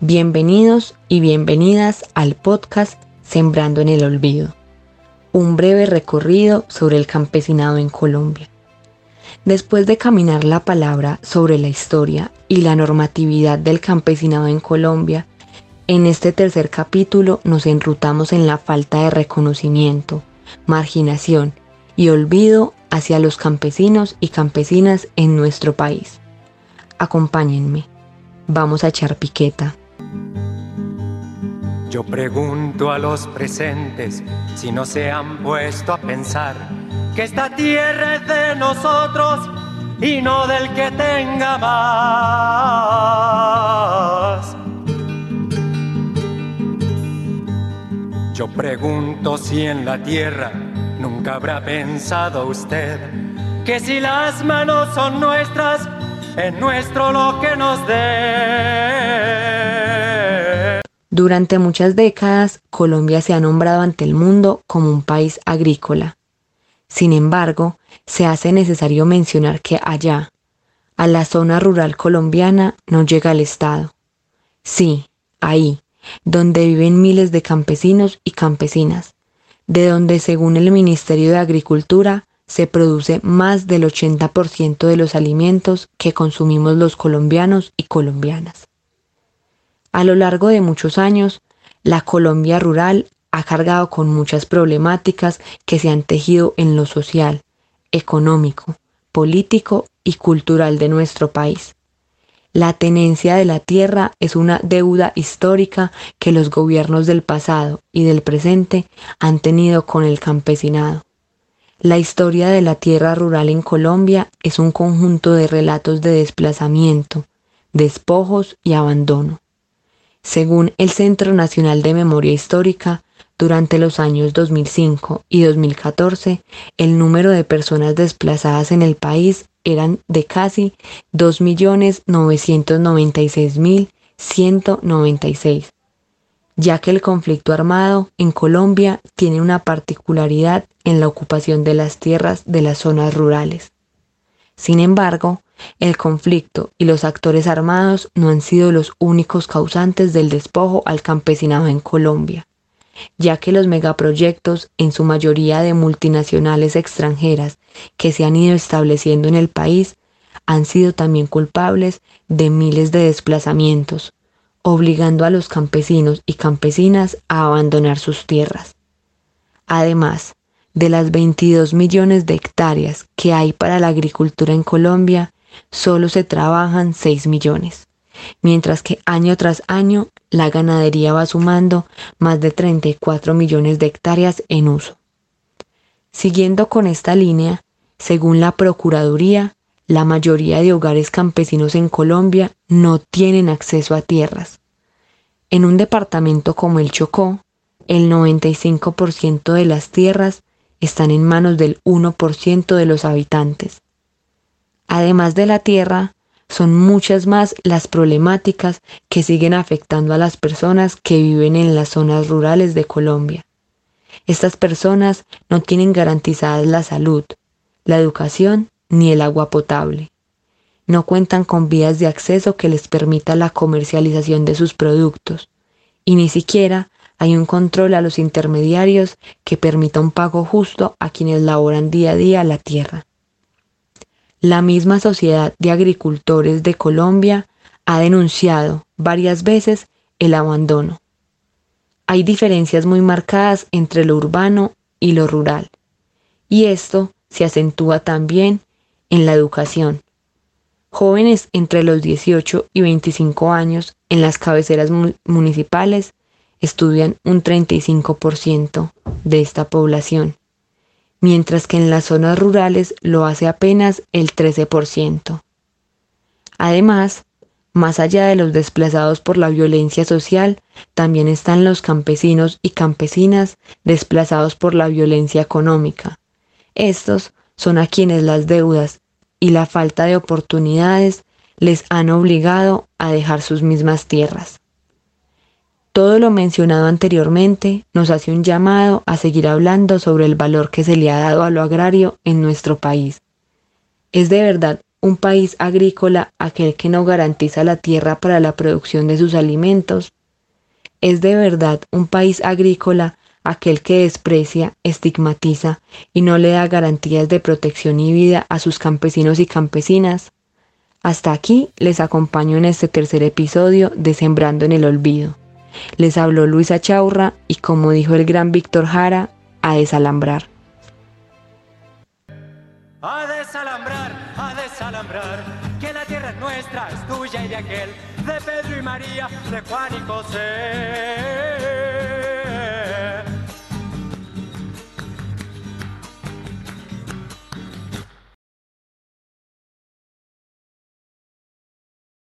Bienvenidos y bienvenidas al podcast Sembrando en el Olvido, un breve recorrido sobre el campesinado en Colombia. Después de caminar la palabra sobre la historia y la normatividad del campesinado en Colombia, en este tercer capítulo nos enrutamos en la falta de reconocimiento, marginación y olvido hacia los campesinos y campesinas en nuestro país. Acompáñenme, vamos a echar piqueta. Yo pregunto a los presentes si no se han puesto a pensar que esta tierra es de nosotros y no del que tenga más. Yo pregunto si en la tierra nunca habrá pensado usted que si las manos son nuestras, es nuestro lo que nos dé. Durante muchas décadas, Colombia se ha nombrado ante el mundo como un país agrícola. Sin embargo, se hace necesario mencionar que allá, a la zona rural colombiana, no llega el Estado. Sí, ahí, donde viven miles de campesinos y campesinas, de donde según el Ministerio de Agricultura se produce más del 80% de los alimentos que consumimos los colombianos y colombianas. A lo largo de muchos años, la Colombia rural ha cargado con muchas problemáticas que se han tejido en lo social, económico, político y cultural de nuestro país. La tenencia de la tierra es una deuda histórica que los gobiernos del pasado y del presente han tenido con el campesinado. La historia de la tierra rural en Colombia es un conjunto de relatos de desplazamiento, despojos y abandono. Según el Centro Nacional de Memoria Histórica, durante los años 2005 y 2014, el número de personas desplazadas en el país eran de casi 2.996.196, ya que el conflicto armado en Colombia tiene una particularidad en la ocupación de las tierras de las zonas rurales. Sin embargo, el conflicto y los actores armados no han sido los únicos causantes del despojo al campesinado en Colombia, ya que los megaproyectos, en su mayoría de multinacionales extranjeras que se han ido estableciendo en el país, han sido también culpables de miles de desplazamientos, obligando a los campesinos y campesinas a abandonar sus tierras. Además, de las 22 millones de hectáreas que hay para la agricultura en Colombia, solo se trabajan 6 millones, mientras que año tras año la ganadería va sumando más de 34 millones de hectáreas en uso. Siguiendo con esta línea, según la Procuraduría, la mayoría de hogares campesinos en Colombia no tienen acceso a tierras. En un departamento como el Chocó, el 95% de las tierras están en manos del 1% de los habitantes. Además de la tierra, son muchas más las problemáticas que siguen afectando a las personas que viven en las zonas rurales de Colombia. Estas personas no tienen garantizadas la salud, la educación ni el agua potable. No cuentan con vías de acceso que les permita la comercialización de sus productos y ni siquiera hay un control a los intermediarios que permita un pago justo a quienes laboran día a día la tierra. La misma Sociedad de Agricultores de Colombia ha denunciado varias veces el abandono. Hay diferencias muy marcadas entre lo urbano y lo rural, y esto se acentúa también en la educación. Jóvenes entre los 18 y 25 años en las cabeceras municipales estudian un 35% de esta población, mientras que en las zonas rurales lo hace apenas el 13%. Además, más allá de los desplazados por la violencia social, también están los campesinos y campesinas desplazados por la violencia económica. Estos son a quienes las deudas y la falta de oportunidades les han obligado a dejar sus mismas tierras. Todo lo mencionado anteriormente nos hace un llamado a seguir hablando sobre el valor que se le ha dado a lo agrario en nuestro país. Es de verdad un país agrícola aquel que no garantiza la tierra para la producción de sus alimentos? ¿Es de verdad un país agrícola aquel que desprecia, estigmatiza y no le da garantías de protección y vida a sus campesinos y campesinas? Hasta aquí les acompaño en este tercer episodio de Sembrando en el Olvido. Les habló Luisa Chaurra y como dijo el gran Víctor Jara, a desalambrar. A desalambrar, a desalambrar, que la tierra es nuestra, es tuya y de aquel, de Pedro y María, de Juan y José.